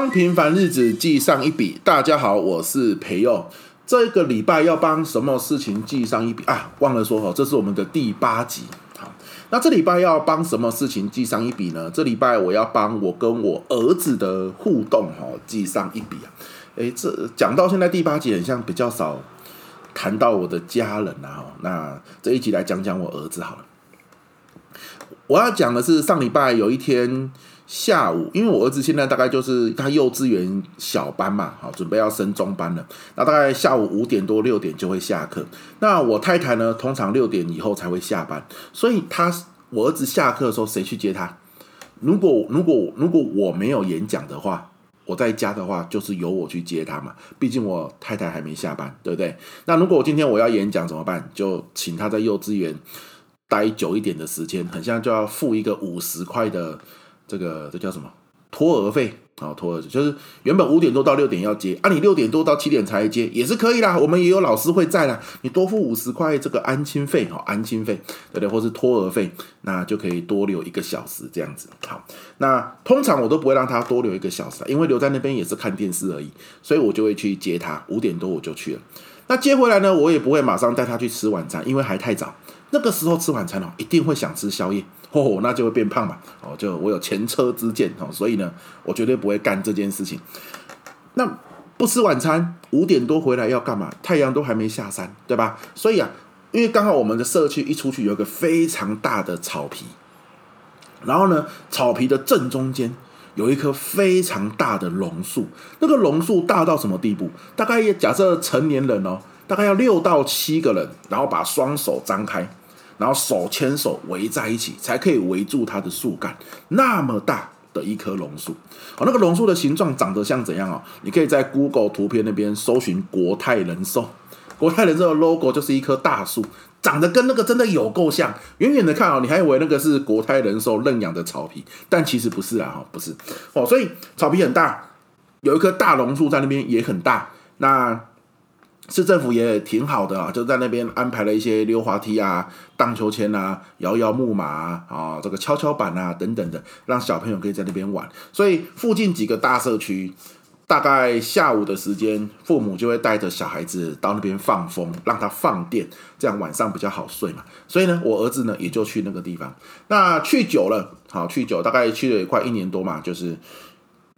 帮平凡日子记上一笔。大家好，我是培佑。这个礼拜要帮什么事情记上一笔啊？忘了说哦，这是我们的第八集。好，那这礼拜要帮什么事情记上一笔呢？这礼拜我要帮我跟我儿子的互动哈记上一笔啊。诶，这讲到现在第八集，很像比较少谈到我的家人啊。那这一集来讲讲我儿子好了。我要讲的是上礼拜有一天下午，因为我儿子现在大概就是他幼稚园小班嘛，好，准备要升中班了。那大概下午五点多六点就会下课。那我太太呢，通常六点以后才会下班，所以他我儿子下课的时候谁去接他？如果如果如果我没有演讲的话，我在家的话就是由我去接他嘛，毕竟我太太还没下班，对不对？那如果我今天我要演讲怎么办？就请他在幼稚园。待久一点的时间，很像就要付一个五十块的这个这叫什么托儿费啊？托儿就是原本五点多到六点要接，啊，你六点多到七点才接也是可以啦。我们也有老师会在啦，你多付五十块这个安亲费哈，安亲费对不对？或是托儿费，那就可以多留一个小时这样子。好，那通常我都不会让他多留一个小时，因为留在那边也是看电视而已，所以我就会去接他。五点多我就去了。那接回来呢，我也不会马上带他去吃晚餐，因为还太早。那个时候吃晚餐哦，一定会想吃宵夜，哦，那就会变胖嘛，哦，就我有前车之鉴哦，所以呢，我绝对不会干这件事情。那不吃晚餐，五点多回来要干嘛？太阳都还没下山，对吧？所以啊，因为刚好我们的社区一出去有一个非常大的草皮，然后呢，草皮的正中间。有一棵非常大的榕树，那个榕树大到什么地步？大概也假设成年人哦，大概要六到七个人，然后把双手张开，然后手牵手围在一起，才可以围住它的树干。那么大的一棵榕树，哦，那个榕树的形状长得像怎样哦？你可以在 Google 图片那边搜寻国泰人寿，国泰人寿的 logo 就是一棵大树。长得跟那个真的有够像，远远的看哦，你还以为那个是国泰人寿认养的草皮，但其实不是啊，哈，不是哦，所以草皮很大，有一棵大榕树在那边也很大，那市政府也挺好的啊，就在那边安排了一些溜滑梯啊、荡秋千啊、摇摇木马啊、这个跷跷板啊等等的，让小朋友可以在那边玩，所以附近几个大社区。大概下午的时间，父母就会带着小孩子到那边放风，让他放电，这样晚上比较好睡嘛。所以呢，我儿子呢也就去那个地方。那去久了，好去久，大概去了也快一年多嘛。就是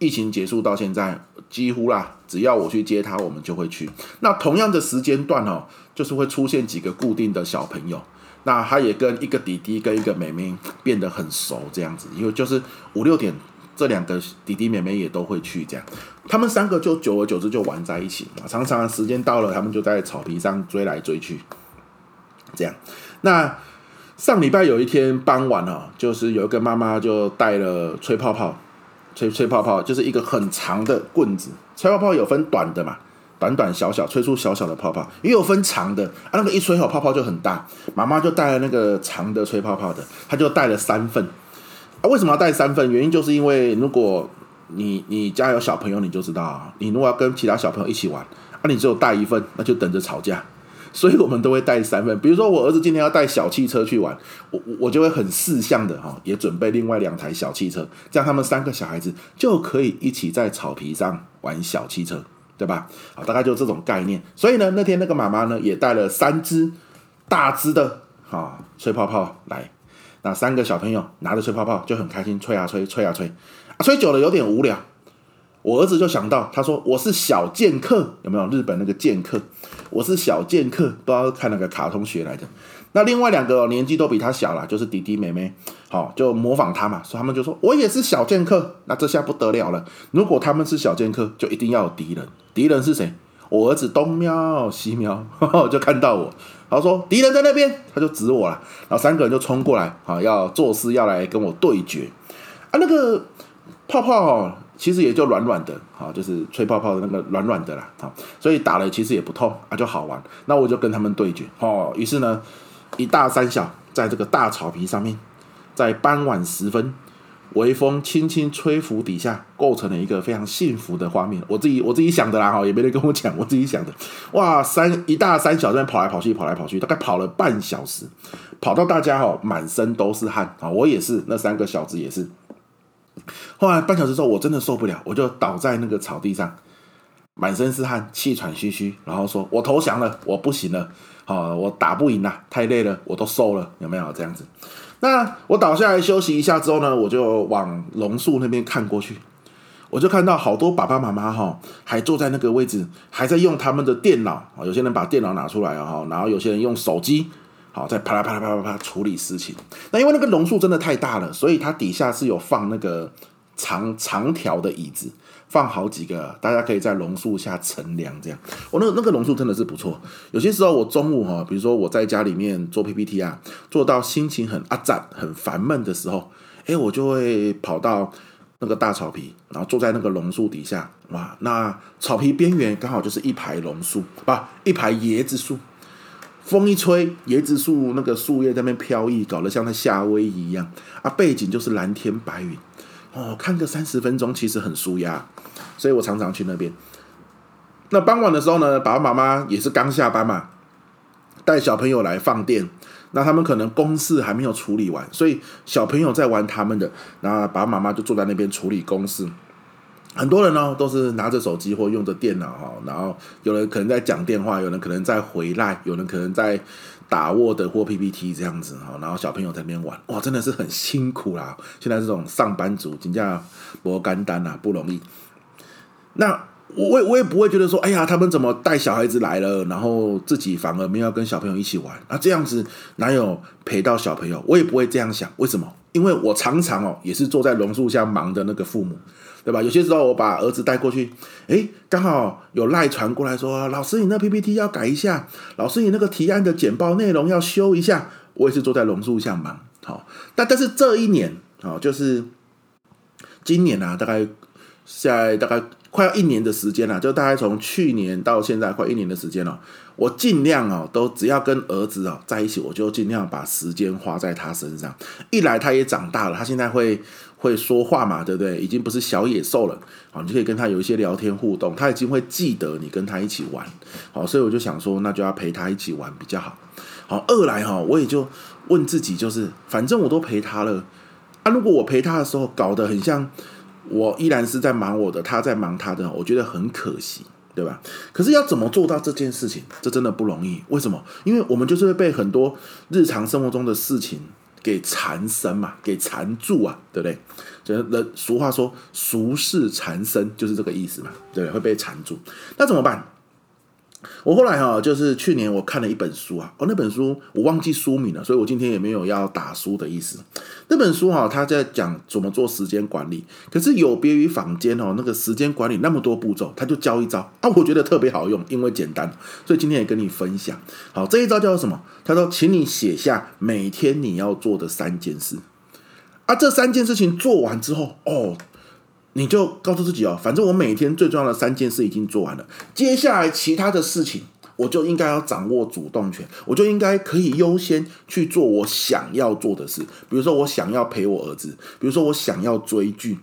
疫情结束到现在，几乎啦，只要我去接他，我们就会去。那同样的时间段哦，就是会出现几个固定的小朋友。那他也跟一个弟弟跟一个妹妹变得很熟，这样子，因为就是五六点。这两个弟弟妹妹也都会去，这样，他们三个就久而久之就玩在一起嘛。常常时间到了，他们就在草皮上追来追去，这样。那上礼拜有一天傍晚哦，就是有一个妈妈就带了吹泡泡，吹吹泡泡就是一个很长的棍子。吹泡泡有分短的嘛，短短小小吹出小小的泡泡，也有分长的啊，那个一吹好泡泡就很大。妈妈就带了那个长的吹泡泡的，她就带了三份。啊，为什么要带三份？原因就是因为如果你你家有小朋友，你就知道，你如果要跟其他小朋友一起玩，啊，你只有带一份，那就等着吵架。所以我们都会带三份。比如说我儿子今天要带小汽车去玩，我我就会很四项的哈，也准备另外两台小汽车，这样他们三个小孩子就可以一起在草皮上玩小汽车，对吧？好，大概就这种概念。所以呢，那天那个妈妈呢也带了三只大只的哈吹泡泡来。那三个小朋友拿着吹泡泡就很开心，吹啊吹，吹啊吹，啊吹久了有点无聊。我儿子就想到，他说：“我是小剑客，有没有日本那个剑客？我是小剑客，都要看那个卡通学来的。”那另外两个年纪都比他小了，就是弟弟妹妹，好就模仿他嘛，所以他们就说：“我也是小剑客。”那这下不得了了，如果他们是小剑客，就一定要有敌人。敌人是谁？我儿子东瞄西瞄，就看到我。他说：“敌人在那边，他就指我了。然后三个人就冲过来，啊，要作势，要来跟我对决。啊，那个泡泡其实也就软软的，啊，就是吹泡泡的那个软软的啦，啊，所以打了其实也不痛啊，就好玩。那我就跟他们对决，哦，于是呢，一大三小在这个大草皮上面，在傍晚时分。”微风轻轻吹拂底下，构成了一个非常幸福的画面。我自己我自己想的啦，哈，也没人跟我讲，我自己想的。哇，三一大三小在跑来跑去，跑来跑去，大概跑了半小时，跑到大家哈满身都是汗啊！我也是，那三个小子也是。后来半小时之后，我真的受不了，我就倒在那个草地上，满身是汗，气喘吁吁，然后说：“我投降了，我不行了，好，我打不赢了，太累了，我都瘦了，有没有这样子？”那我倒下来休息一下之后呢，我就往榕树那边看过去，我就看到好多爸爸妈妈哈，还坐在那个位置，还在用他们的电脑，有些人把电脑拿出来，然后有些人用手机。好，在啪啦啪啦啪啦啪处理事情。那因为那个榕树真的太大了，所以它底下是有放那个长长条的椅子，放好几个，大家可以在榕树下乘凉。这样，我那那个榕树真的是不错。有些时候我中午哈，比如说我在家里面做 PPT 啊，做到心情很阿杂、很烦闷的时候，哎，我就会跑到那个大草皮，然后坐在那个榕树底下，哇，那草皮边缘刚好就是一排榕树，不，一排椰子树。风一吹，椰子树那个树叶在那边飘逸，搞得像在夏威夷一样啊！背景就是蓝天白云哦，看个三十分钟其实很舒压，所以我常常去那边。那傍晚的时候呢，爸爸妈妈也是刚下班嘛，带小朋友来放电。那他们可能公事还没有处理完，所以小朋友在玩他们的，那爸爸妈妈就坐在那边处理公事。很多人呢都是拿着手机或用着电脑哈，然后有人可能在讲电话，有人可能在回来，有人可能在打 Word 或 PPT 这样子哈，然后小朋友在那边玩，哇，真的是很辛苦啦！现在这种上班族，真叫不简单呐，不容易。那我也我也不会觉得说，哎呀，他们怎么带小孩子来了，然后自己反而没有跟小朋友一起玩，那这样子哪有陪到小朋友？我也不会这样想，为什么？因为我常常哦，也是坐在榕树下忙的那个父母。对吧？有些时候我把儿子带过去，诶，刚好有赖传过来说，老师你那 PPT 要改一下，老师你那个提案的简报内容要修一下。我也是坐在榕树下忙，好，但但是这一年，好，就是今年啊，大概在大概快要一年的时间了，就大概从去年到现在快一年的时间了。我尽量哦，都只要跟儿子哦在一起，我就尽量把时间花在他身上。一来他也长大了，他现在会。会说话嘛，对不对？已经不是小野兽了，好，你就可以跟他有一些聊天互动，他已经会记得你跟他一起玩，好，所以我就想说，那就要陪他一起玩比较好。好，二来哈，我也就问自己，就是反正我都陪他了，啊，如果我陪他的时候搞得很像我依然是在忙我的，他在忙他的，我觉得很可惜，对吧？可是要怎么做到这件事情，这真的不容易。为什么？因为我们就是会被很多日常生活中的事情。给缠身嘛，给缠住啊，对不对？就是俗话说“俗世缠身”，就是这个意思嘛，对，会被缠住。那怎么办？我后来哈，就是去年我看了一本书啊，哦，那本书我忘记书名了，所以我今天也没有要打书的意思。那本书哈，他在讲怎么做时间管理，可是有别于坊间哦，那个时间管理那么多步骤，他就教一招啊，我觉得特别好用，因为简单，所以今天也跟你分享。好，这一招叫做什么？他说，请你写下每天你要做的三件事啊，这三件事情做完之后哦。你就告诉自己哦，反正我每天最重要的三件事已经做完了，接下来其他的事情我就应该要掌握主动权，我就应该可以优先去做我想要做的事。比如说，我想要陪我儿子，比如说我想要追剧，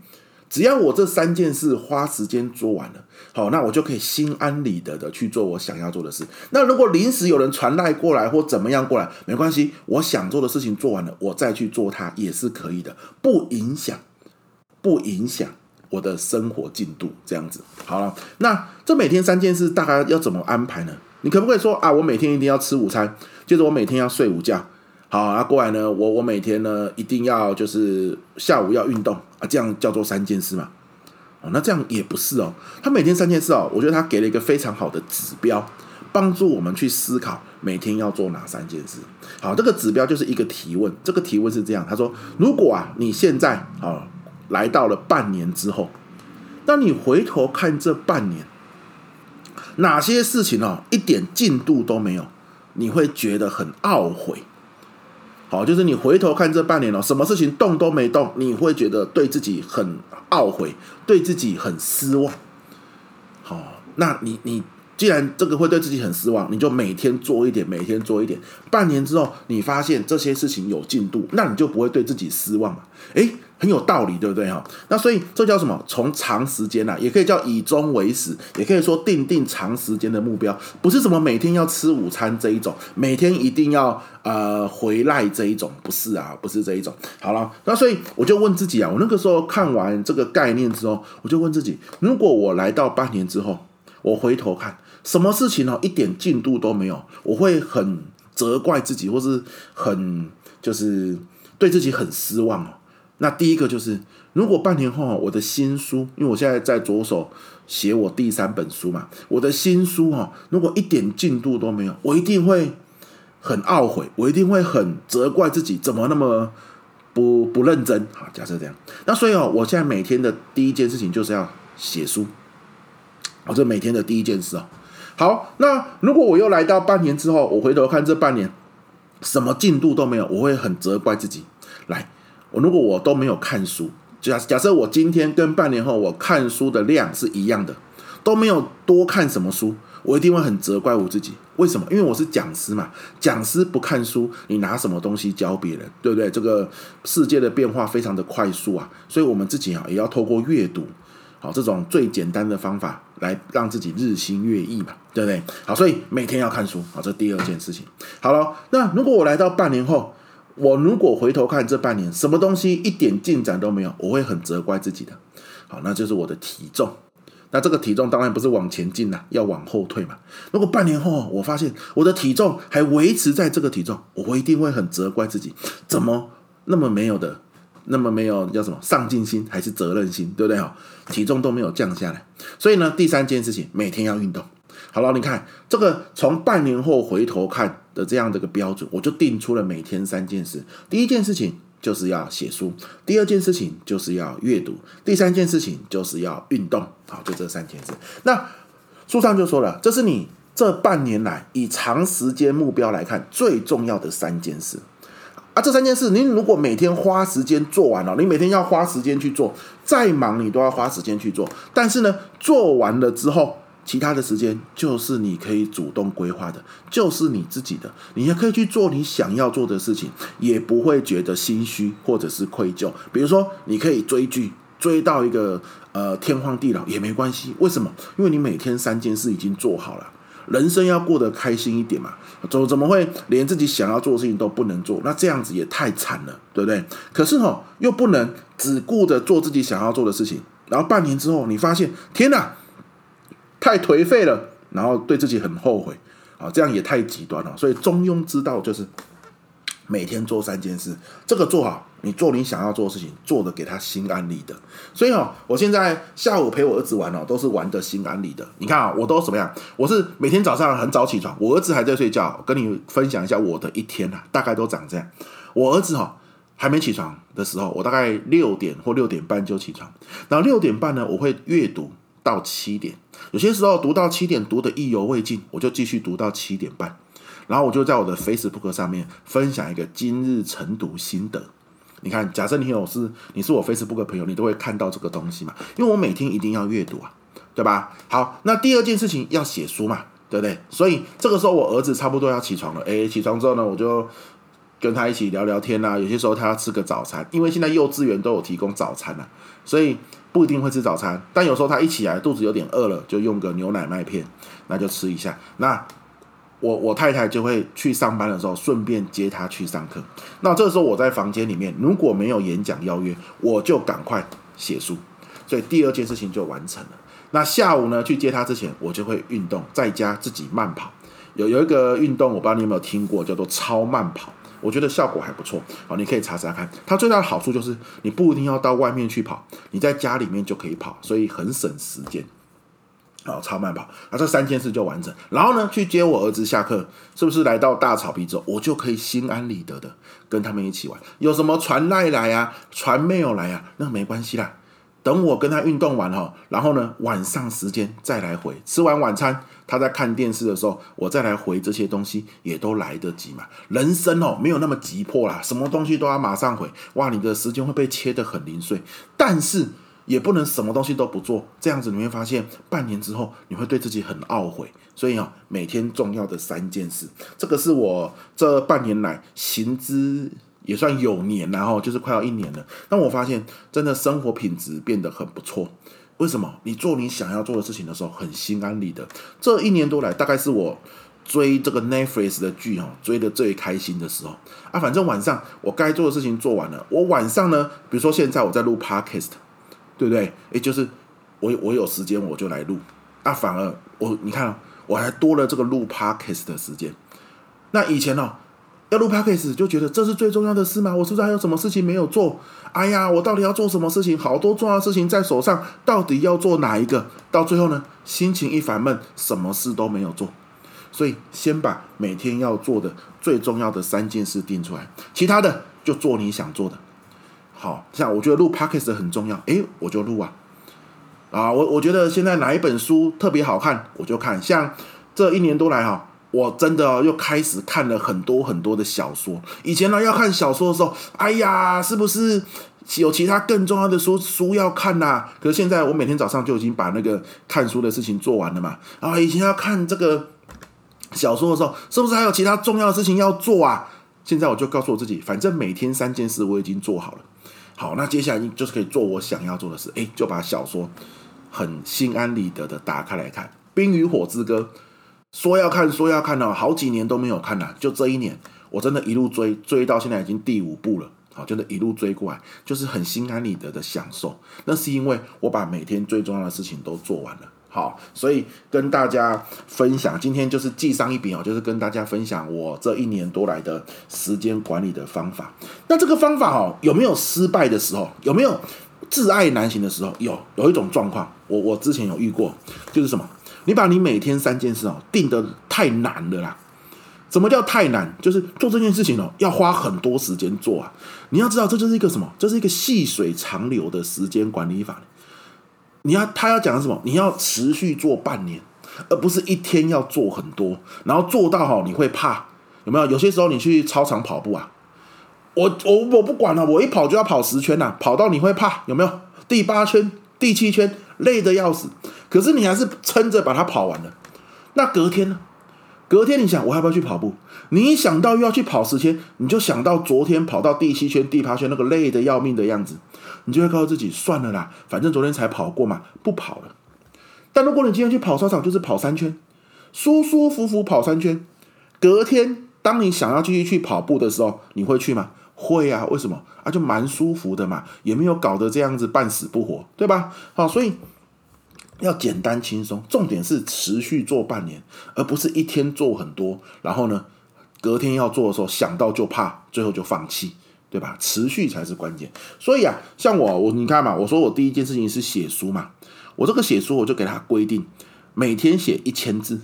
只要我这三件事花时间做完了，好，那我就可以心安理得的去做我想要做的事。那如果临时有人传赖过来或怎么样过来，没关系，我想做的事情做完了，我再去做它也是可以的，不影响，不影响。我的生活进度这样子好了，那这每天三件事大概要怎么安排呢？你可不可以说啊，我每天一定要吃午餐，接着我每天要睡午觉，好啊，过来呢，我我每天呢一定要就是下午要运动啊，这样叫做三件事嘛？哦，那这样也不是哦，他每天三件事哦，我觉得他给了一个非常好的指标，帮助我们去思考每天要做哪三件事。好，这个指标就是一个提问，这个提问是这样，他说，如果啊你现在啊。来到了半年之后，当你回头看这半年，哪些事情哦，一点进度都没有，你会觉得很懊悔。好，就是你回头看这半年哦，什么事情动都没动，你会觉得对自己很懊悔，对自己很失望。好，那你你既然这个会对自己很失望，你就每天做一点，每天做一点。半年之后，你发现这些事情有进度，那你就不会对自己失望嘛？诶。很有道理，对不对哈？那所以这叫什么？从长时间呐，也可以叫以终为始，也可以说定定长时间的目标，不是什么每天要吃午餐这一种，每天一定要呃回来这一种，不是啊，不是这一种。好了，那所以我就问自己啊，我那个时候看完这个概念之后，我就问自己，如果我来到半年之后，我回头看，什么事情呢，一点进度都没有，我会很责怪自己，或是很就是对自己很失望哦。那第一个就是，如果半年后我的新书，因为我现在在着手写我第三本书嘛，我的新书哈，如果一点进度都没有，我一定会很懊悔，我一定会很责怪自己怎么那么不不认真。好，假设这样，那所以哦，我现在每天的第一件事情就是要写书，我，这每天的第一件事哦。好，那如果我又来到半年之后，我回头看这半年什么进度都没有，我会很责怪自己。来。我如果我都没有看书，假假设我今天跟半年后我看书的量是一样的，都没有多看什么书，我一定会很责怪我自己。为什么？因为我是讲师嘛，讲师不看书，你拿什么东西教别人？对不对？这个世界的变化非常的快速啊，所以我们自己啊也要透过阅读，好，这种最简单的方法来让自己日新月异嘛，对不对？好，所以每天要看书，好，这第二件事情。好了，那如果我来到半年后。我如果回头看这半年，什么东西一点进展都没有，我会很责怪自己的。好，那就是我的体重。那这个体重当然不是往前进了，要往后退嘛。如果半年后我发现我的体重还维持在这个体重，我会一定会很责怪自己，怎么那么没有的，那么没有叫什么上进心还是责任心，对不对？哈，体重都没有降下来。所以呢，第三件事情，每天要运动。好了，你看这个从半年后回头看的这样的一个标准，我就定出了每天三件事。第一件事情就是要写书，第二件事情就是要阅读，第三件事情就是要运动。好，就这三件事。那书上就说了，这是你这半年来以长时间目标来看最重要的三件事。啊，这三件事，你如果每天花时间做完了，你每天要花时间去做，再忙你都要花时间去做。但是呢，做完了之后。其他的时间就是你可以主动规划的，就是你自己的，你也可以去做你想要做的事情，也不会觉得心虚或者是愧疚。比如说，你可以追剧，追到一个呃天荒地老也没关系。为什么？因为你每天三件事已经做好了。人生要过得开心一点嘛，怎怎么会连自己想要做的事情都不能做？那这样子也太惨了，对不对？可是哦，又不能只顾着做自己想要做的事情，然后半年之后你发现，天哪！太颓废了，然后对自己很后悔啊，这样也太极端了。所以中庸之道就是每天做三件事，这个做好，你做你想要做的事情，做的给他心安理得。所以哦，我现在下午陪我儿子玩哦，都是玩的心安理得。你看啊，我都怎么样？我是每天早上很早起床，我儿子还在睡觉，跟你分享一下我的一天啊，大概都长这样。我儿子哈还没起床的时候，我大概六点或六点半就起床，然后六点半呢，我会阅读。到七点，有些时候读到七点读得意犹未尽，我就继续读到七点半，然后我就在我的 Facebook 上面分享一个今日晨读心得。你看，假设你有是你是我 Facebook 的朋友，你都会看到这个东西嘛？因为我每天一定要阅读啊，对吧？好，那第二件事情要写书嘛，对不对？所以这个时候我儿子差不多要起床了，诶，起床之后呢，我就跟他一起聊聊天啊。有些时候他要吃个早餐，因为现在幼稚园都有提供早餐啊，所以。不一定会吃早餐，但有时候他一起来肚子有点饿了，就用个牛奶麦片，那就吃一下。那我我太太就会去上班的时候顺便接他去上课。那这时候我在房间里面如果没有演讲邀约，我就赶快写书，所以第二件事情就完成了。那下午呢，去接他之前，我就会运动，在家自己慢跑。有有一个运动，我不知道你有没有听过，叫做超慢跑。我觉得效果还不错，好，你可以查查看。它最大的好处就是你不一定要到外面去跑，你在家里面就可以跑，所以很省时间。好，超慢跑，那这三件事就完成。然后呢，去接我儿子下课，是不是来到大草皮之后，我就可以心安理得的跟他们一起玩？有什么传赖来啊，传没有来啊，那没关系啦。等我跟他运动完哈，然后呢，晚上时间再来回，吃完晚餐，他在看电视的时候，我再来回这些东西也都来得及嘛。人生哦，没有那么急迫啦，什么东西都要马上回，哇，你的时间会被切得很零碎。但是也不能什么东西都不做，这样子你会发现，半年之后你会对自己很懊悔。所以哦，每天重要的三件事，这个是我这半年来行之。也算有年，然后就是快要一年了。但我发现真的生活品质变得很不错。为什么？你做你想要做的事情的时候，很心安理得。这一年多来，大概是我追这个 Netflix 的剧哦，追的最开心的时候啊。反正晚上我该做的事情做完了，我晚上呢，比如说现在我在录 Podcast，对不对？也，就是我我有时间我就来录。啊，反而我你看，我还多了这个录 Podcast 的时间。那以前呢？要录 podcast 就觉得这是最重要的事吗？我是不是还有什么事情没有做？哎呀，我到底要做什么事情？好多重要的事情在手上，到底要做哪一个？到最后呢，心情一烦闷，什么事都没有做。所以先把每天要做的最重要的三件事定出来，其他的就做你想做的。好，像我觉得录 podcast 很重要，诶，我就录啊。啊，我我觉得现在哪一本书特别好看，我就看。像这一年多来哈。我真的又开始看了很多很多的小说。以前呢，要看小说的时候，哎呀，是不是有其他更重要的书书要看呐、啊？可是现在我每天早上就已经把那个看书的事情做完了嘛。啊，以前要看这个小说的时候，是不是还有其他重要的事情要做啊？现在我就告诉我自己，反正每天三件事我已经做好了。好，那接下来就是可以做我想要做的事。哎，就把小说很心安理得的打开来看《冰与火之歌》。说要看，说要看了，好几年都没有看了。就这一年，我真的一路追，追到现在已经第五部了。好，真的一路追过来，就是很心安理得的享受。那是因为我把每天最重要的事情都做完了。好，所以跟大家分享，今天就是记上一笔哦，就是跟大家分享我这一年多来的时间管理的方法。那这个方法哦，有没有失败的时候？有没有挚爱难行的时候？有，有一种状况，我我之前有遇过，就是什么？你把你每天三件事哦定得太难了啦！什么叫太难？就是做这件事情哦要花很多时间做啊！你要知道，这就是一个什么？这是一个细水长流的时间管理法。你要他要讲的什么？你要持续做半年，而不是一天要做很多，然后做到哈你会怕有没有？有些时候你去操场跑步啊，我我我不管了，我一跑就要跑十圈呐，跑到你会怕有没有？第八圈、第七圈。累得要死，可是你还是撑着把它跑完了。那隔天呢？隔天你想我要不要去跑步？你一想到又要去跑十圈，你就想到昨天跑到第七圈、第八圈那个累得要命的样子，你就会告诉自己算了啦，反正昨天才跑过嘛，不跑了。但如果你今天去跑操场，就是跑三圈，舒舒服服跑三圈，隔天当你想要继续去跑步的时候，你会去吗？会啊，为什么啊？就蛮舒服的嘛，也没有搞得这样子半死不活，对吧？好，所以要简单轻松，重点是持续做半年，而不是一天做很多，然后呢，隔天要做的时候想到就怕，最后就放弃，对吧？持续才是关键。所以啊，像我，我你看嘛，我说我第一件事情是写书嘛，我这个写书我就给他规定，每天写一千字。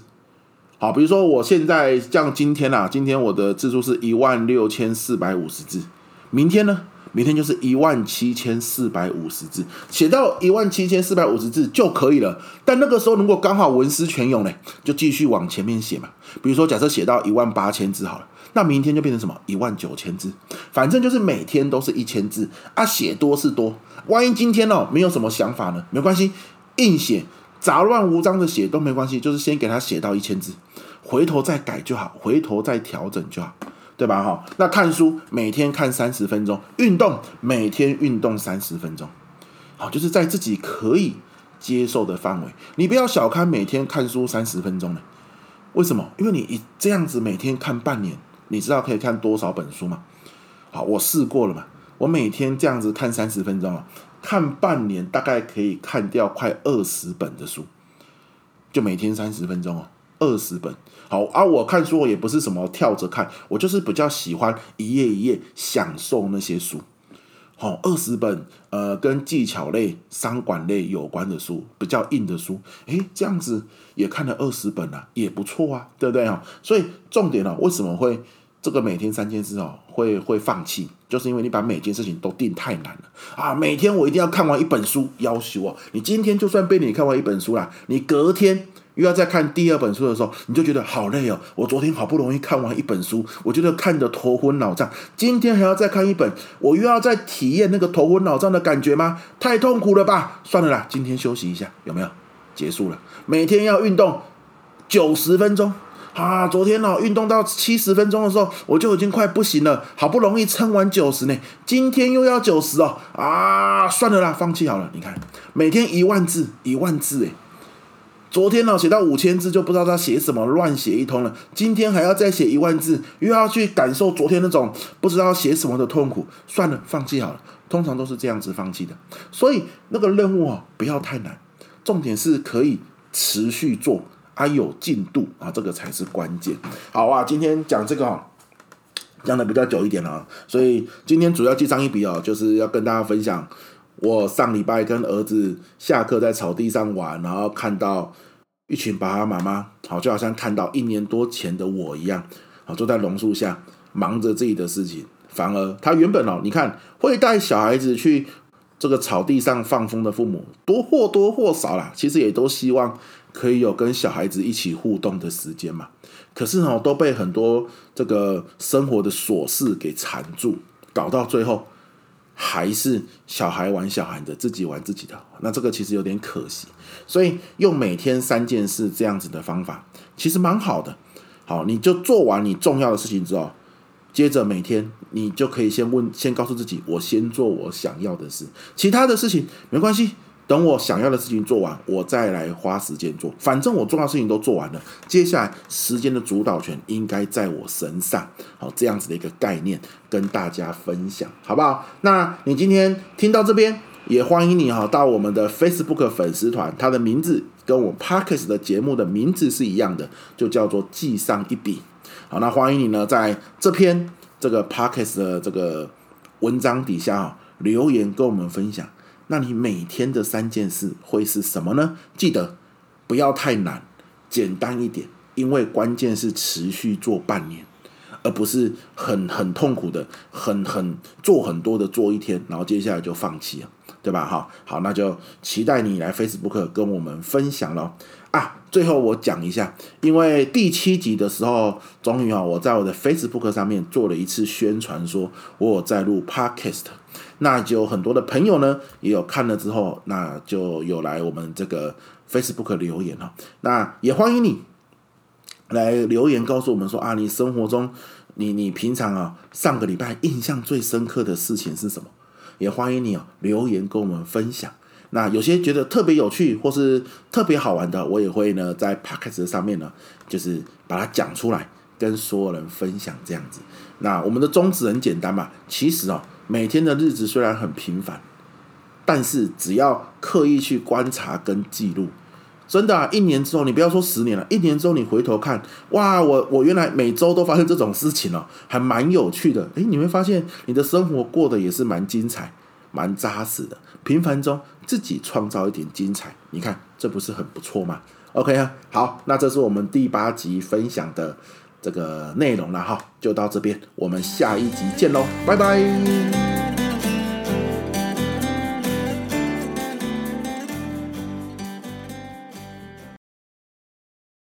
好，比如说我现在像今天啊，今天我的字数是一万六千四百五十字，明天呢，明天就是一万七千四百五十字，写到一万七千四百五十字就可以了。但那个时候如果刚好文思泉涌呢，就继续往前面写嘛。比如说假设写到一万八千字好了，那明天就变成什么？一万九千字，反正就是每天都是一千字啊，写多是多。万一今天哦没有什么想法呢，没关系，硬写。杂乱无章的写都没关系，就是先给他写到一千字，回头再改就好，回头再调整就好，对吧？哈，那看书每天看三十分钟，运动每天运动三十分钟，好，就是在自己可以接受的范围。你不要小看每天看书三十分钟呢，为什么？因为你这样子每天看半年，你知道可以看多少本书吗？好，我试过了嘛，我每天这样子看三十分钟啊。看半年大概可以看掉快二十本的书，就每天三十分钟哦，二十本。好啊，我看书我也不是什么跳着看，我就是比较喜欢一页一页享受那些书。好，二十本呃，跟技巧类、商管类有关的书，比较硬的书，诶，这样子也看了二十本啊，也不错啊，对不对啊？所以重点呢，为什么会？这个每天三件事哦，会会放弃，就是因为你把每件事情都定太难了啊！每天我一定要看完一本书，要求哦。你今天就算被你看完一本书啦，你隔天又要再看第二本书的时候，你就觉得好累哦。我昨天好不容易看完一本书，我觉得看得头昏脑胀，今天还要再看一本，我又要再体验那个头昏脑胀的感觉吗？太痛苦了吧！算了啦，今天休息一下，有没有？结束了。每天要运动九十分钟。啊，昨天哦运动到七十分钟的时候，我就已经快不行了，好不容易撑完九十呢，今天又要九十哦，啊，算了啦，放弃好了。你看，每天一万字，一万字诶。昨天呢、哦、写到五千字就不知道他写什么，乱写一通了。今天还要再写一万字，又要去感受昨天那种不知道写什么的痛苦，算了，放弃好了。通常都是这样子放弃的。所以那个任务啊、哦，不要太难，重点是可以持续做，还有进度啊，这个才是关键。好啊，今天讲这个啊，讲的比较久一点了，所以今天主要记上一笔哦，就是要跟大家分享。我上礼拜跟儿子下课在草地上玩，然后看到一群爸爸妈妈，好就好像看到一年多前的我一样，好坐在榕树下忙着自己的事情。反而他原本哦，你看会带小孩子去这个草地上放风的父母，多或多或少啦，其实也都希望可以有跟小孩子一起互动的时间嘛。可是哦，都被很多这个生活的琐事给缠住，搞到最后。还是小孩玩小孩的，自己玩自己的，那这个其实有点可惜。所以用每天三件事这样子的方法，其实蛮好的。好，你就做完你重要的事情之后，接着每天你就可以先问，先告诉自己，我先做我想要的事，其他的事情没关系。等我想要的事情做完，我再来花时间做。反正我重要事情都做完了，接下来时间的主导权应该在我身上。好，这样子的一个概念跟大家分享，好不好？那你今天听到这边，也欢迎你哈到我们的 Facebook 粉丝团，它的名字跟我 Podcast 的节目的名字是一样的，就叫做记上一笔。好，那欢迎你呢在这篇这个 Podcast 的这个文章底下留言跟我们分享。那你每天的三件事会是什么呢？记得不要太难，简单一点，因为关键是持续做半年，而不是很很痛苦的，很很做很多的做一天，然后接下来就放弃了，对吧？好，好，那就期待你来 Facebook 跟我们分享咯。啊，最后我讲一下，因为第七集的时候，终于啊，我在我的 Facebook 上面做了一次宣传，说我有在录 Podcast。那就很多的朋友呢，也有看了之后，那就有来我们这个 Facebook 留言了。那也欢迎你来留言告诉我们说啊，你生活中你你平常啊上个礼拜印象最深刻的事情是什么？也欢迎你啊留言跟我们分享。那有些觉得特别有趣或是特别好玩的，我也会呢在 Podcast 上面呢，就是把它讲出来，跟所有人分享这样子。那我们的宗旨很简单嘛，其实啊。每天的日子虽然很平凡，但是只要刻意去观察跟记录，真的啊，一年之后，你不要说十年了，一年之后你回头看，哇，我我原来每周都发生这种事情哦，还蛮有趣的。诶，你会发现你的生活过得也是蛮精彩、蛮扎实的。平凡中自己创造一点精彩，你看这不是很不错吗？OK 啊，好，那这是我们第八集分享的。这个内容了哈，就到这边，我们下一集见喽，拜拜。